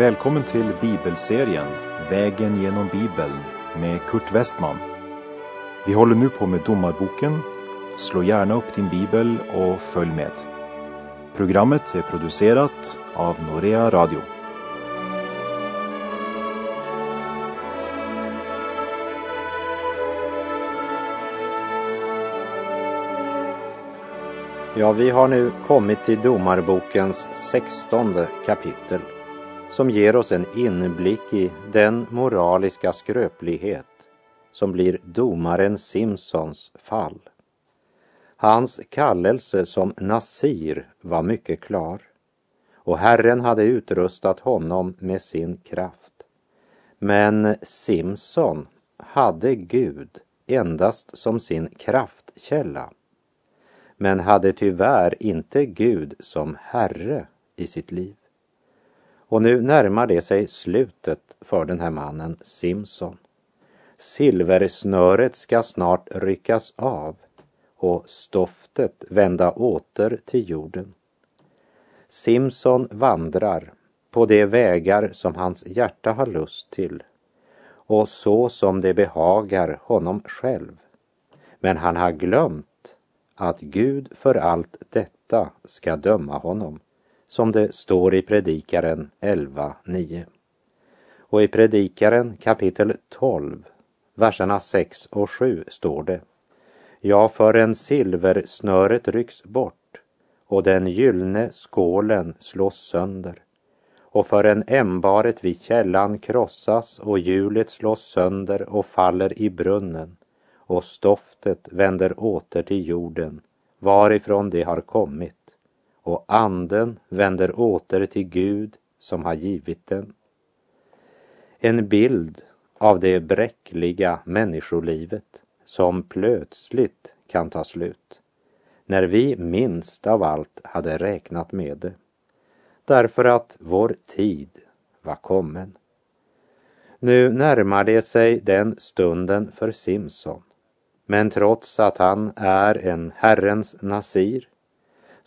Välkommen till bibelserien Vägen genom Bibeln med Kurt Westman. Vi håller nu på med Domarboken. Slå gärna upp din bibel och följ med. Programmet är producerat av Norea Radio. Ja, vi har nu kommit till Domarbokens sextonde kapitel som ger oss en inblick i den moraliska skröplighet som blir domaren Simpsons fall. Hans kallelse som Nasir var mycket klar och Herren hade utrustat honom med sin kraft. Men Simson hade Gud endast som sin kraftkälla men hade tyvärr inte Gud som Herre i sitt liv. Och nu närmar det sig slutet för den här mannen Simson. Silversnöret ska snart ryckas av och stoftet vända åter till jorden. Simson vandrar på de vägar som hans hjärta har lust till och så som det behagar honom själv. Men han har glömt att Gud för allt detta ska döma honom som det står i Predikaren 11.9. Och i Predikaren kapitel 12, verserna 6 och 7 står det Ja, förrän silversnöret rycks bort och den gyllne skålen slås sönder. Och förrän ämbaret vid källan krossas och hjulet slås sönder och faller i brunnen. Och stoftet vänder åter till jorden varifrån det har kommit och anden vänder åter till Gud som har givit den. En bild av det bräckliga människolivet som plötsligt kan ta slut när vi minst av allt hade räknat med det. Därför att vår tid var kommen. Nu närmar det sig den stunden för Simson. Men trots att han är en Herrens nasir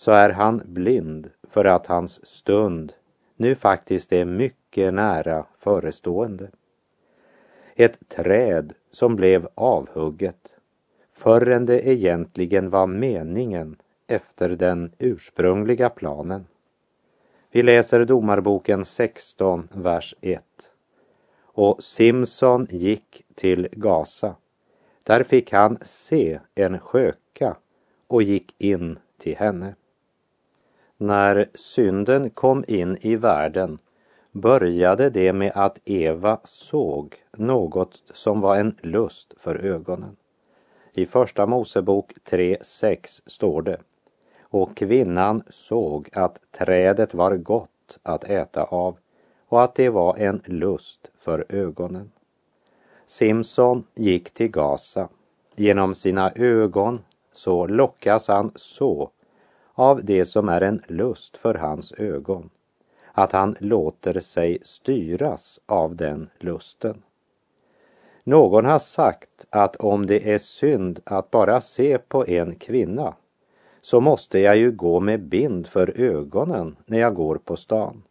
så är han blind för att hans stund nu faktiskt är mycket nära förestående. Ett träd som blev avhugget förrän det egentligen var meningen efter den ursprungliga planen. Vi läser Domarboken 16, vers 1. Och Simson gick till Gaza. Där fick han se en sköka och gick in till henne. När synden kom in i världen började det med att Eva såg något som var en lust för ögonen. I Första Mosebok 3.6 står det och kvinnan såg att trädet var gott att äta av och att det var en lust för ögonen. Simson gick till Gaza. Genom sina ögon så lockas han så av det som är en lust för hans ögon, att han låter sig styras av den lusten. Någon har sagt att om det är synd att bara se på en kvinna så måste jag ju gå med bind för ögonen när jag går på stan.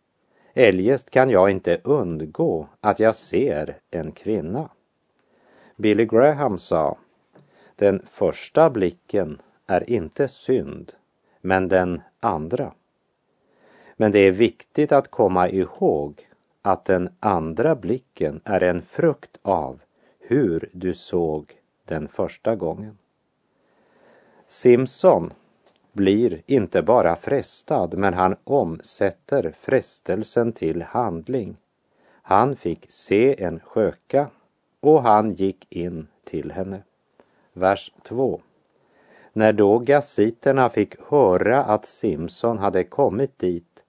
Eljest kan jag inte undgå att jag ser en kvinna. Billy Graham sa, den första blicken är inte synd, men den andra. Men det är viktigt att komma ihåg att den andra blicken är en frukt av hur du såg den första gången. Simson blir inte bara frestad, men han omsätter frestelsen till handling. Han fick se en sköka och han gick in till henne. Vers 2. När då gassiterna fick höra att Simson hade kommit dit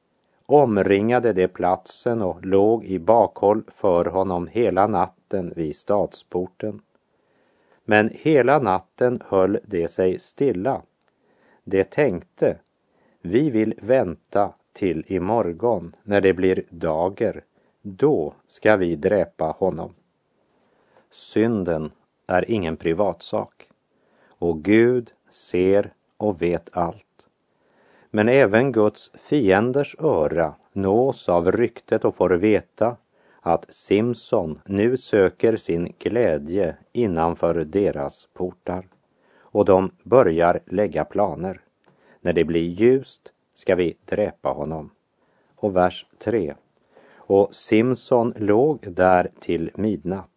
omringade de platsen och låg i bakhåll för honom hela natten vid stadsporten. Men hela natten höll de sig stilla. De tänkte, vi vill vänta till imorgon när det blir dager, då ska vi dräpa honom. Synden är ingen privatsak och Gud ser och vet allt. Men även Guds fienders öra nås av ryktet och får veta att Simson nu söker sin glädje innanför deras portar och de börjar lägga planer. När det blir ljust ska vi dräpa honom. Och vers 3. Och Simson låg där till midnatt.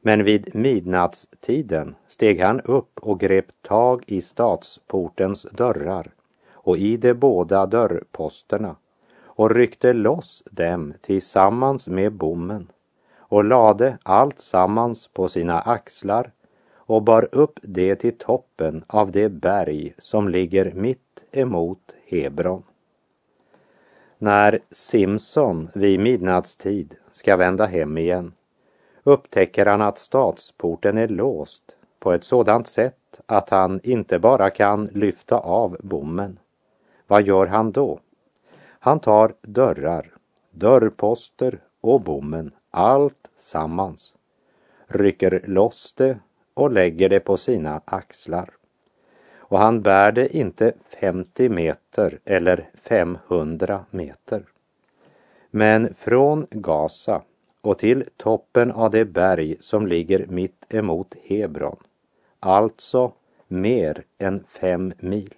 Men vid midnattstiden steg han upp och grep tag i stadsportens dörrar och i de båda dörrposterna och ryckte loss dem tillsammans med bommen och lade allt sammans på sina axlar och bar upp det till toppen av det berg som ligger mitt emot Hebron. När Simson vid midnattstid ska vända hem igen upptäcker han att stadsporten är låst på ett sådant sätt att han inte bara kan lyfta av bommen. Vad gör han då? Han tar dörrar, dörrposter och bommen, allt sammans, rycker loss det och lägger det på sina axlar. Och han bär det inte 50 meter eller 500 meter. Men från Gaza och till toppen av det berg som ligger mitt emot Hebron, alltså mer än fem mil.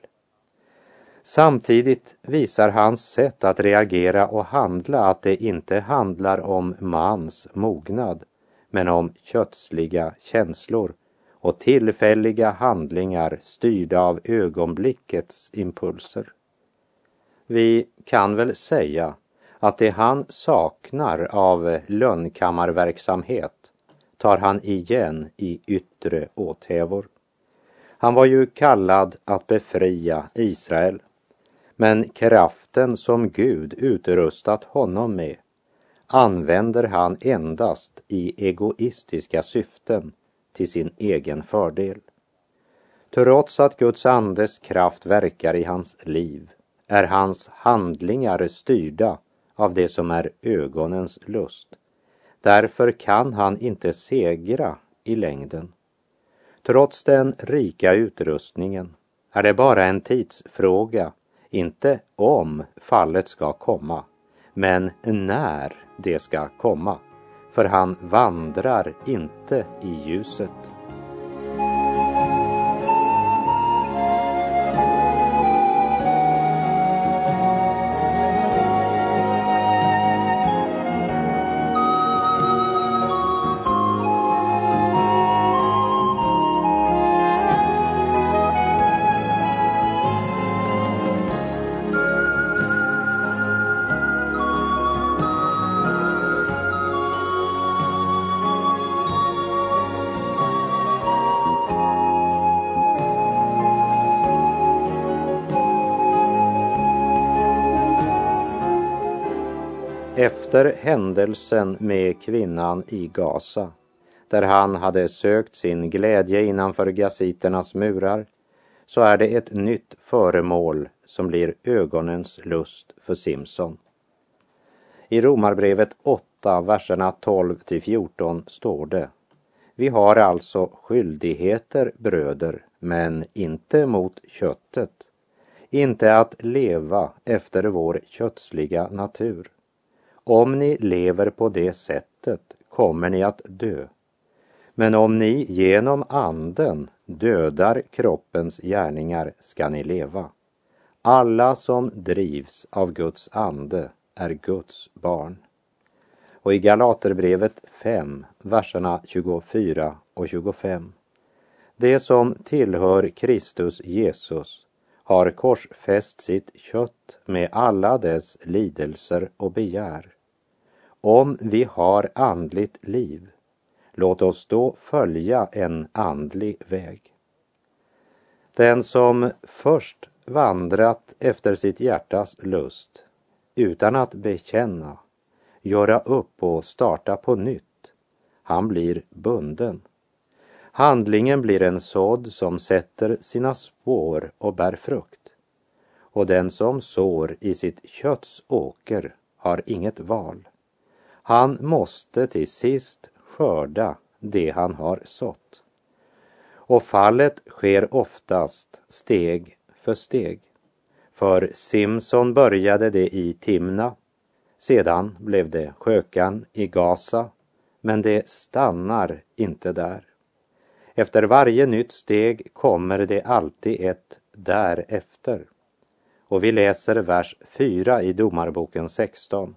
Samtidigt visar hans sätt att reagera och handla att det inte handlar om mans mognad, men om kötsliga känslor och tillfälliga handlingar styrda av ögonblickets impulser. Vi kan väl säga att det han saknar av lönnkammarverksamhet tar han igen i yttre åthävor. Han var ju kallad att befria Israel men kraften som Gud utrustat honom med använder han endast i egoistiska syften till sin egen fördel. Trots att Guds andes kraft verkar i hans liv är hans handlingar styrda av det som är ögonens lust. Därför kan han inte segra i längden. Trots den rika utrustningen är det bara en tidsfråga inte om fallet ska komma, men när det ska komma. För han vandrar inte i ljuset. Efter händelsen med kvinnan i Gaza, där han hade sökt sin glädje innanför gasiternas murar, så är det ett nytt föremål som blir ögonens lust för Simson. I Romarbrevet 8, verserna 12 till 14 står det Vi har alltså skyldigheter, bröder, men inte mot köttet, inte att leva efter vår kötsliga natur. Om ni lever på det sättet kommer ni att dö. Men om ni genom anden dödar kroppens gärningar ska ni leva. Alla som drivs av Guds ande är Guds barn. Och i Galaterbrevet 5, verserna 24 och 25. Det som tillhör Kristus Jesus har korsfäst sitt kött med alla dess lidelser och begär. Om vi har andligt liv, låt oss då följa en andlig väg. Den som först vandrat efter sitt hjärtas lust utan att bekänna, göra upp och starta på nytt, han blir bunden. Handlingen blir en sådd som sätter sina spår och bär frukt. Och den som sår i sitt kötts åker har inget val. Han måste till sist skörda det han har sått. Och fallet sker oftast steg för steg. För Simson började det i Timna, Sedan blev det skökan i Gaza, men det stannar inte där. Efter varje nytt steg kommer det alltid ett därefter. Och vi läser vers 4 i Domarboken 16.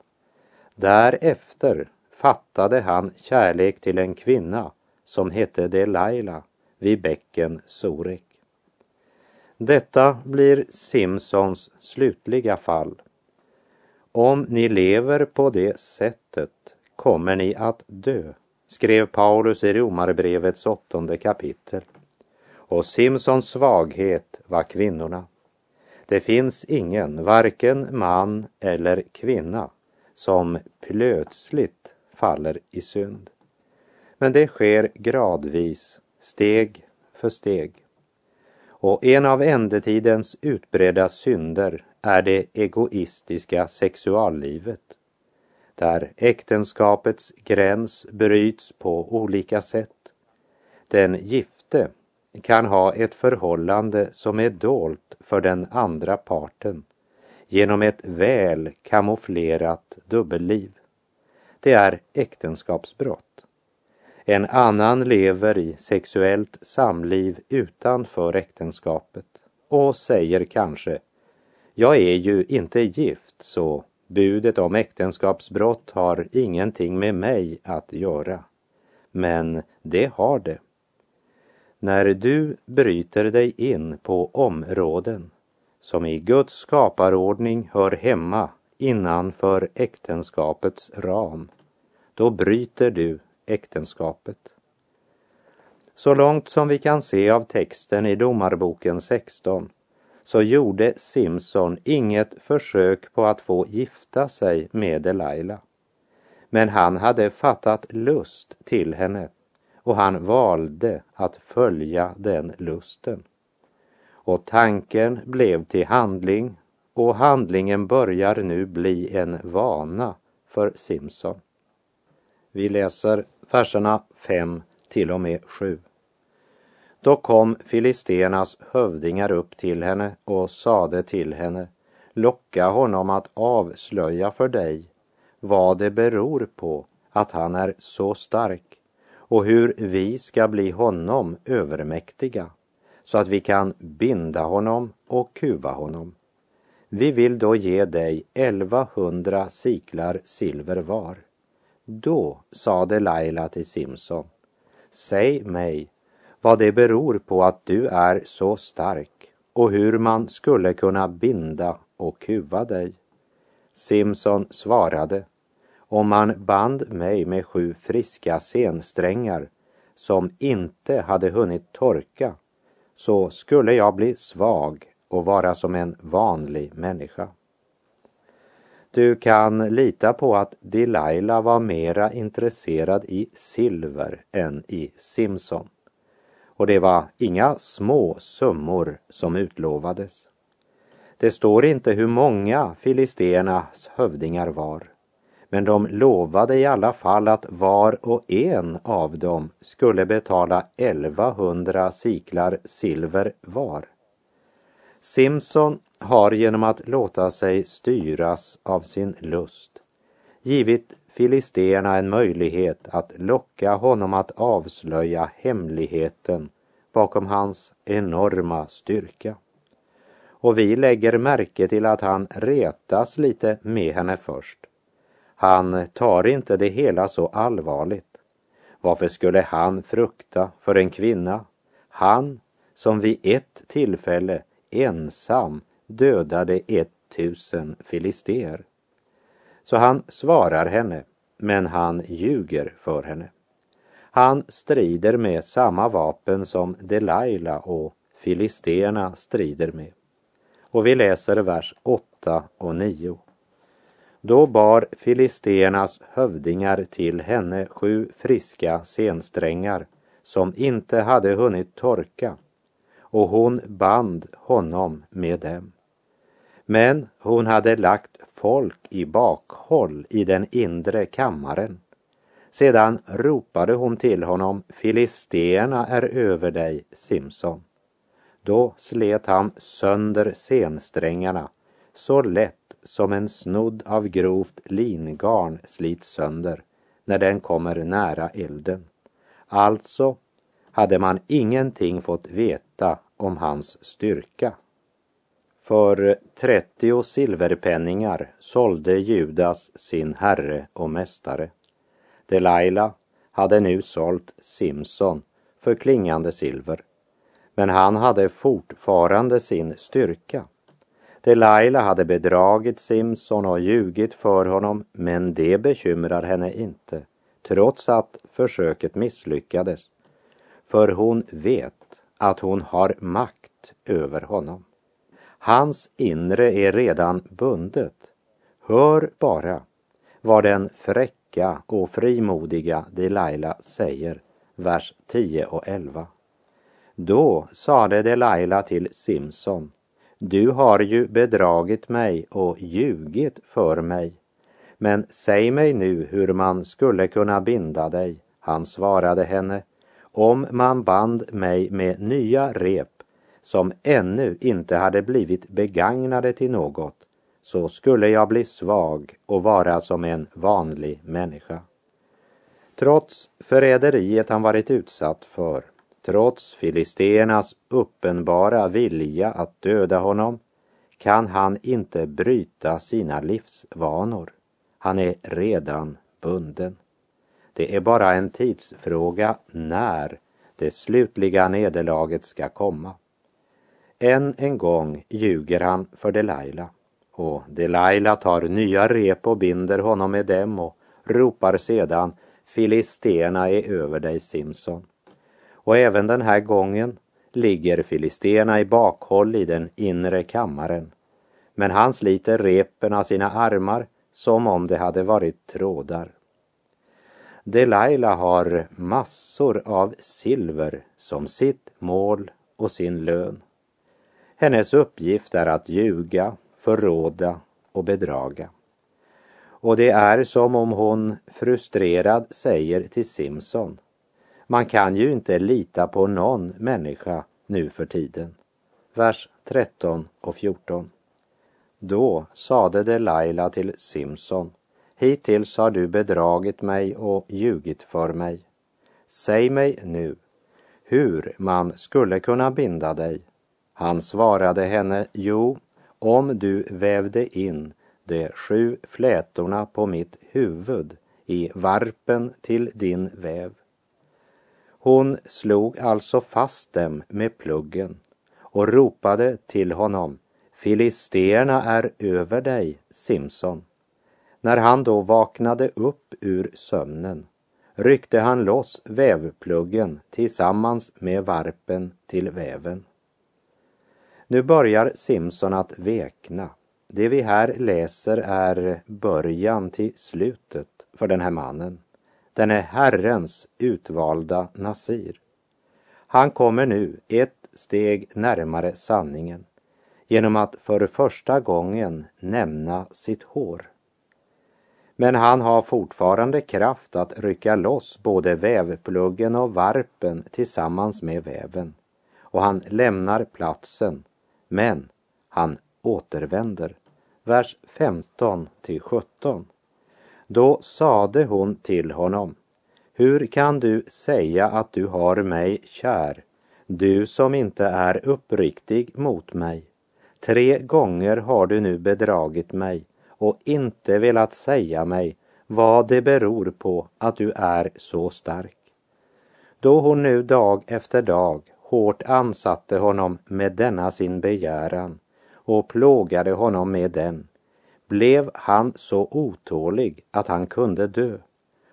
Därefter fattade han kärlek till en kvinna som hette Delaila vid bäcken Sorek. Detta blir Simsons slutliga fall. Om ni lever på det sättet kommer ni att dö, skrev Paulus i Romarbrevets åttonde kapitel. Och Simsons svaghet var kvinnorna. Det finns ingen, varken man eller kvinna, som plötsligt faller i synd. Men det sker gradvis, steg för steg. Och en av ändetidens utbredda synder är det egoistiska sexuallivet, där äktenskapets gräns bryts på olika sätt. Den gifte kan ha ett förhållande som är dolt för den andra parten genom ett väl kamouflerat dubbelliv. Det är äktenskapsbrott. En annan lever i sexuellt samliv utanför äktenskapet och säger kanske, jag är ju inte gift så budet om äktenskapsbrott har ingenting med mig att göra. Men det har det. När du bryter dig in på områden som i Guds skaparordning hör hemma innanför äktenskapets ram, då bryter du äktenskapet. Så långt som vi kan se av texten i Domarboken 16 så gjorde Simson inget försök på att få gifta sig med Delaila. Men han hade fattat lust till henne och han valde att följa den lusten. Och tanken blev till handling och handlingen börjar nu bli en vana för Simson. Vi läser verserna 5 till och med 7. Då kom filisternas hövdingar upp till henne och sade till henne, locka honom att avslöja för dig vad det beror på att han är så stark och hur vi ska bli honom övermäktiga så att vi kan binda honom och kuva honom. Vi vill då ge dig 1100 siklar silver var. Då sade Laila till Simson, säg mig vad det beror på att du är så stark och hur man skulle kunna binda och kuva dig. Simson svarade, om man band mig med sju friska sensträngar som inte hade hunnit torka så skulle jag bli svag och vara som en vanlig människa. Du kan lita på att Delilah var mera intresserad i silver än i Simson. Och det var inga små summor som utlovades. Det står inte hur många filisternas hövdingar var, men de lovade i alla fall att var och en av dem skulle betala 1100 siklar silver var. Simson har genom att låta sig styras av sin lust givit filisterna en möjlighet att locka honom att avslöja hemligheten bakom hans enorma styrka. Och vi lägger märke till att han retas lite med henne först. Han tar inte det hela så allvarligt. Varför skulle han frukta för en kvinna? Han som vid ett tillfälle ensam dödade ett tusen filister. Så han svarar henne, men han ljuger för henne. Han strider med samma vapen som Delaila och filisterna strider med. Och vi läser vers 8 och 9. Då bar filisternas hövdingar till henne sju friska sensträngar som inte hade hunnit torka och hon band honom med dem. Men hon hade lagt folk i bakhåll i den inre kammaren. Sedan ropade hon till honom, Filisterna är över dig, Simson. Då slet han sönder sensträngarna så lätt som en snodd av grovt lingarn slits sönder när den kommer nära elden. Alltså hade man ingenting fått veta om hans styrka. För 30 silverpenningar sålde Judas sin herre och mästare. Delaila hade nu sålt Simson för klingande silver. Men han hade fortfarande sin styrka. Delaila hade bedragit Simson och ljugit för honom, men det bekymrar henne inte, trots att försöket misslyckades. För hon vet att hon har makt över honom. Hans inre är redan bundet. Hör bara vad den fräcka och frimodiga Delaila säger, vers 10 och 11. Då sade Delaila till Simson, du har ju bedragit mig och ljugit för mig. Men säg mig nu hur man skulle kunna binda dig. Han svarade henne, om man band mig med nya rep som ännu inte hade blivit begagnade till något, så skulle jag bli svag och vara som en vanlig människa. Trots förräderiet han varit utsatt för, trots filisternas uppenbara vilja att döda honom, kan han inte bryta sina livsvanor. Han är redan bunden. Det är bara en tidsfråga när det slutliga nederlaget ska komma. Än en gång ljuger han för Delaila och Delaila tar nya rep och binder honom med dem och ropar sedan Filisterna är över dig Simson. Och även den här gången ligger filisterna i bakhåll i den inre kammaren. Men han sliter repen av sina armar som om det hade varit trådar. Delaila har massor av silver som sitt mål och sin lön. Hennes uppgift är att ljuga, förråda och bedraga. Och det är som om hon frustrerad säger till Simson, man kan ju inte lita på någon människa nu för tiden. Vers 13 och 14. Då sade Delilah till Simson, hittills har du bedragit mig och ljugit för mig. Säg mig nu hur man skulle kunna binda dig han svarade henne, jo, om du vävde in de sju flätorna på mitt huvud i varpen till din väv. Hon slog alltså fast dem med pluggen och ropade till honom, Filisterna är över dig, Simson. När han då vaknade upp ur sömnen ryckte han loss vävpluggen tillsammans med varpen till väven. Nu börjar Simson att vekna. Det vi här läser är början till slutet för den här mannen. Den är Herrens utvalda Nasir. Han kommer nu ett steg närmare sanningen genom att för första gången nämna sitt hår. Men han har fortfarande kraft att rycka loss både vävpluggen och varpen tillsammans med väven och han lämnar platsen men han återvänder. Vers 15 till 17. Då sade hon till honom, hur kan du säga att du har mig kär, du som inte är uppriktig mot mig? Tre gånger har du nu bedragit mig och inte velat säga mig vad det beror på att du är så stark. Då hon nu dag efter dag hårt ansatte honom med denna sin begäran och plågade honom med den, blev han så otålig att han kunde dö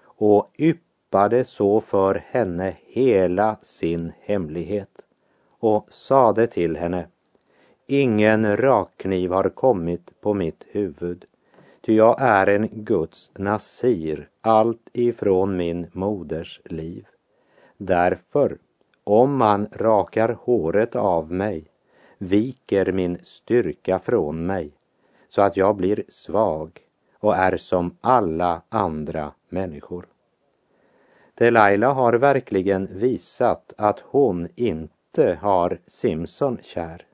och yppade så för henne hela sin hemlighet och sade till henne Ingen rakkniv har kommit på mitt huvud, ty jag är en Guds nasir allt ifrån min moders liv. Därför om man rakar håret av mig viker min styrka från mig så att jag blir svag och är som alla andra människor. Delilah har verkligen visat att hon inte har Simson kär.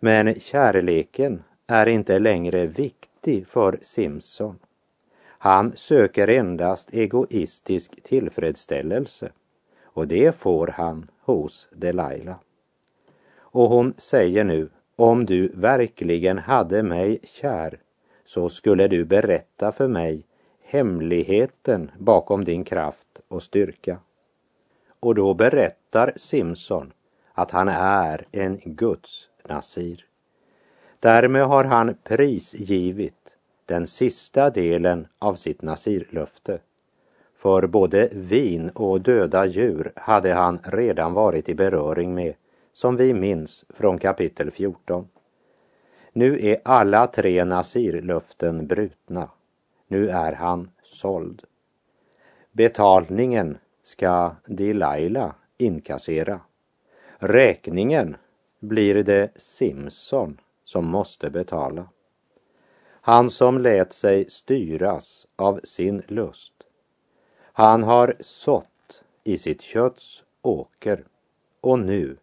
Men kärleken är inte längre viktig för Simson. Han söker endast egoistisk tillfredsställelse och det får han hos Delaila. Och hon säger nu, om du verkligen hade mig kär så skulle du berätta för mig hemligheten bakom din kraft och styrka. Och då berättar Simson att han är en Guds nasir. Därmed har han prisgivit den sista delen av sitt nasirlöfte. För både vin och döda djur hade han redan varit i beröring med, som vi minns från kapitel 14. Nu är alla tre nasirlöften brutna. Nu är han såld. Betalningen ska Delilah inkassera. Räkningen blir det Simson som måste betala. Han som lät sig styras av sin lust. Han har sått i sitt kötts åker och nu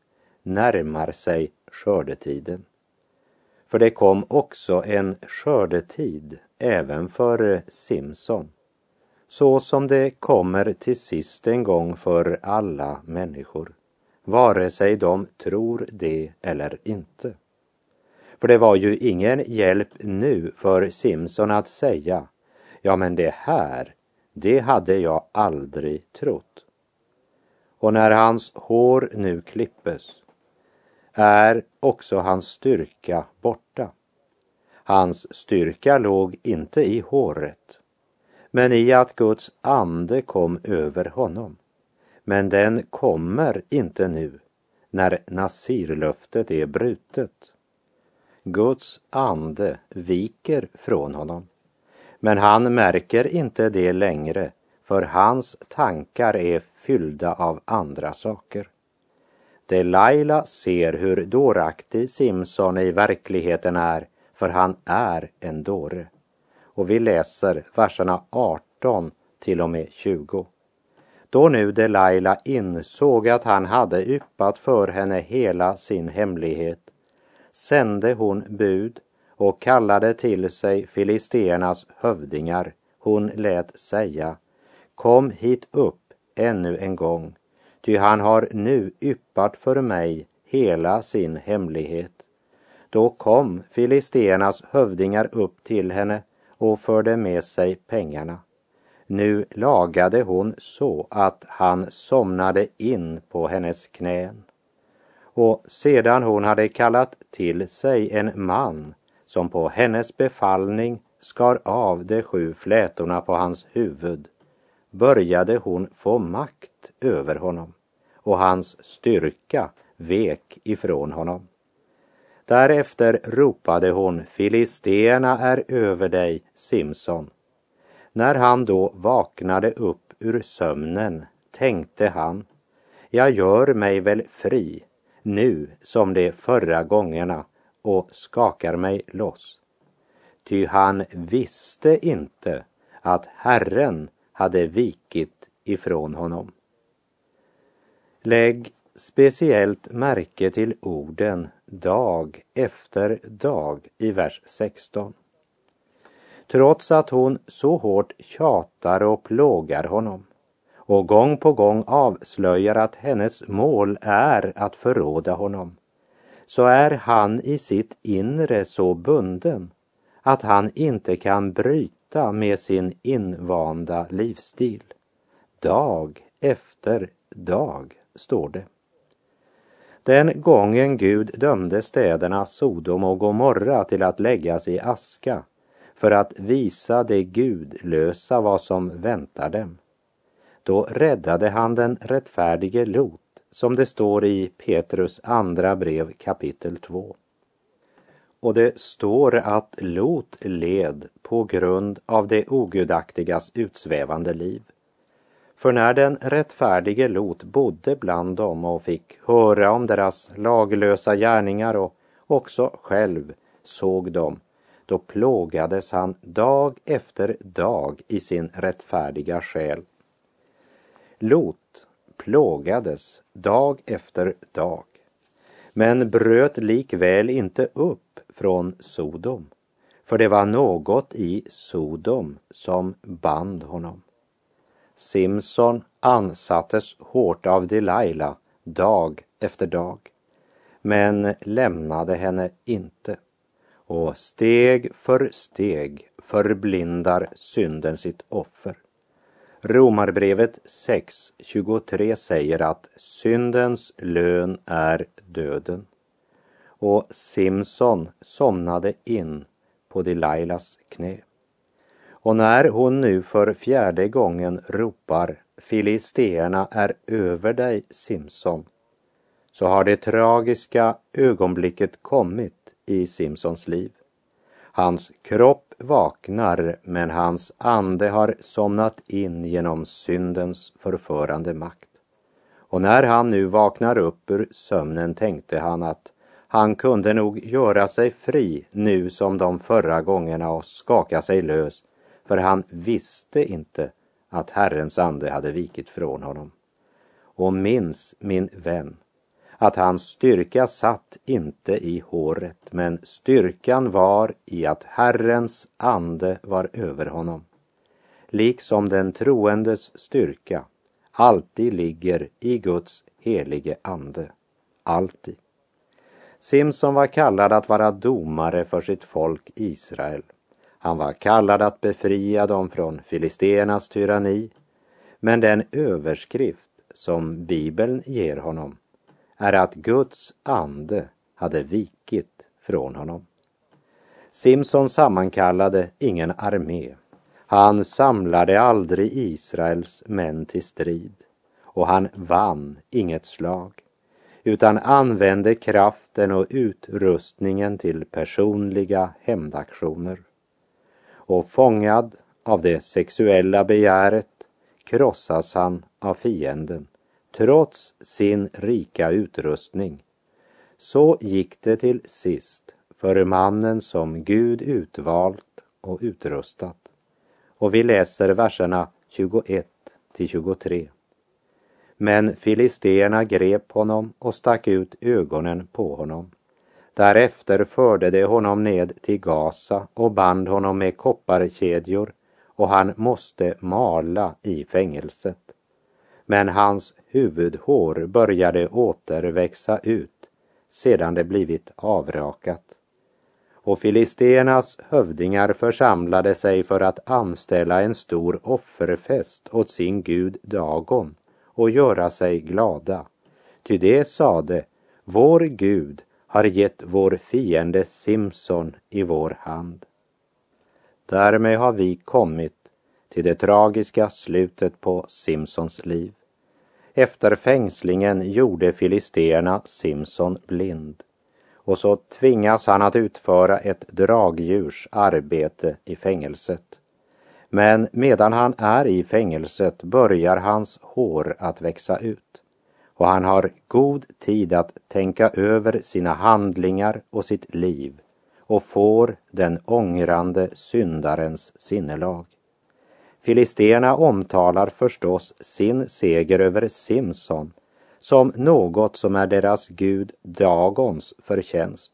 närmar sig skördetiden. För det kom också en skördetid även för Simson, så som det kommer till sist en gång för alla människor, vare sig de tror det eller inte. För det var ju ingen hjälp nu för Simson att säga, ja men det här, det hade jag aldrig trott. Och när hans hår nu klippes är också hans styrka borta. Hans styrka låg inte i håret, men i att Guds ande kom över honom. Men den kommer inte nu när Nasirlöftet är brutet. Guds ande viker från honom. Men han märker inte det längre, för hans tankar är fyllda av andra saker. Delilah ser hur dåraktig Simson i verkligheten är, för han är en dåre. Och vi läser verserna 18 till och med 20. Då nu Delilah insåg att han hade yppat för henne hela sin hemlighet sände hon bud och kallade till sig filisternas hövdingar. Hon lät säga, kom hit upp ännu en gång, ty han har nu yppat för mig hela sin hemlighet. Då kom filisternas hövdingar upp till henne och förde med sig pengarna. Nu lagade hon så att han somnade in på hennes knän och sedan hon hade kallat till sig en man som på hennes befallning skar av de sju flätorna på hans huvud började hon få makt över honom och hans styrka vek ifrån honom. Därefter ropade hon, Filisterna är över dig, Simson. När han då vaknade upp ur sömnen tänkte han, jag gör mig väl fri nu som de förra gångerna och skakar mig loss. Ty han visste inte att Herren hade vikit ifrån honom. Lägg speciellt märke till orden dag efter dag i vers 16. Trots att hon så hårt tjatar och plågar honom och gång på gång avslöjar att hennes mål är att förråda honom, så är han i sitt inre så bunden att han inte kan bryta med sin invanda livsstil. Dag efter dag, står det. Den gången Gud dömde städerna Sodom och Gomorra till att läggas i aska för att visa de gudlösa vad som väntar dem då räddade han den rättfärdige Lot, som det står i Petrus andra brev kapitel 2. Och det står att Lot led på grund av det ogudaktigas utsvävande liv. För när den rättfärdige Lot bodde bland dem och fick höra om deras laglösa gärningar och också själv såg dem, då plågades han dag efter dag i sin rättfärdiga själ Lot plågades dag efter dag, men bröt likväl inte upp från Sodom, för det var något i Sodom som band honom. Simson ansattes hårt av Delilah dag efter dag, men lämnade henne inte. Och steg för steg förblindar synden sitt offer. Romarbrevet 6.23 säger att syndens lön är döden. Och Simson somnade in på Delilahs knä. Och när hon nu för fjärde gången ropar Filisteerna är över dig, Simson, så har det tragiska ögonblicket kommit i Simsons liv. Hans kropp vaknar, men hans ande har somnat in genom syndens förförande makt. Och när han nu vaknar upp ur sömnen tänkte han att han kunde nog göra sig fri nu som de förra gångerna och skaka sig lös, för han visste inte att Herrens ande hade vikit från honom. Och minns, min vän, att hans styrka satt inte i håret, men styrkan var i att Herrens ande var över honom. Liksom den troendes styrka alltid ligger i Guds helige ande. Alltid. Simson var kallad att vara domare för sitt folk Israel. Han var kallad att befria dem från filisternas tyranni. Men den överskrift som Bibeln ger honom är att Guds ande hade vikit från honom. Simson sammankallade ingen armé. Han samlade aldrig Israels män till strid och han vann inget slag utan använde kraften och utrustningen till personliga hämndaktioner. Och fångad av det sexuella begäret krossas han av fienden trots sin rika utrustning. Så gick det till sist för mannen som Gud utvalt och utrustat. Och vi läser verserna 21 till 23. Men filisterna grep honom och stack ut ögonen på honom. Därefter förde de honom ned till Gaza och band honom med kopparkedjor och han måste mala i fängelset. Men hans huvudhår började återväxa ut sedan det blivit avrakat. Och filisteernas hövdingar församlade sig för att anställa en stor offerfest åt sin gud Dagon och göra sig glada. Ty det sade, vår Gud har gett vår fiende Simson i vår hand. Därmed har vi kommit till det tragiska slutet på Simsons liv. Efter fängslingen gjorde filisterna Simson blind och så tvingas han att utföra ett dragdjurs arbete i fängelset. Men medan han är i fängelset börjar hans hår att växa ut och han har god tid att tänka över sina handlingar och sitt liv och får den ångrande syndarens sinnelag. Filisterna omtalar förstås sin seger över Simson som något som är deras gud Dagons förtjänst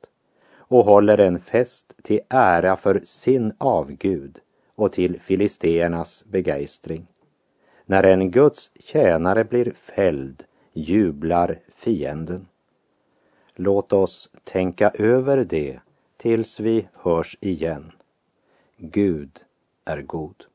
och håller en fest till ära för sin avgud och till filisteernas begeistring. När en Guds tjänare blir fälld jublar fienden. Låt oss tänka över det tills vi hörs igen. Gud är god.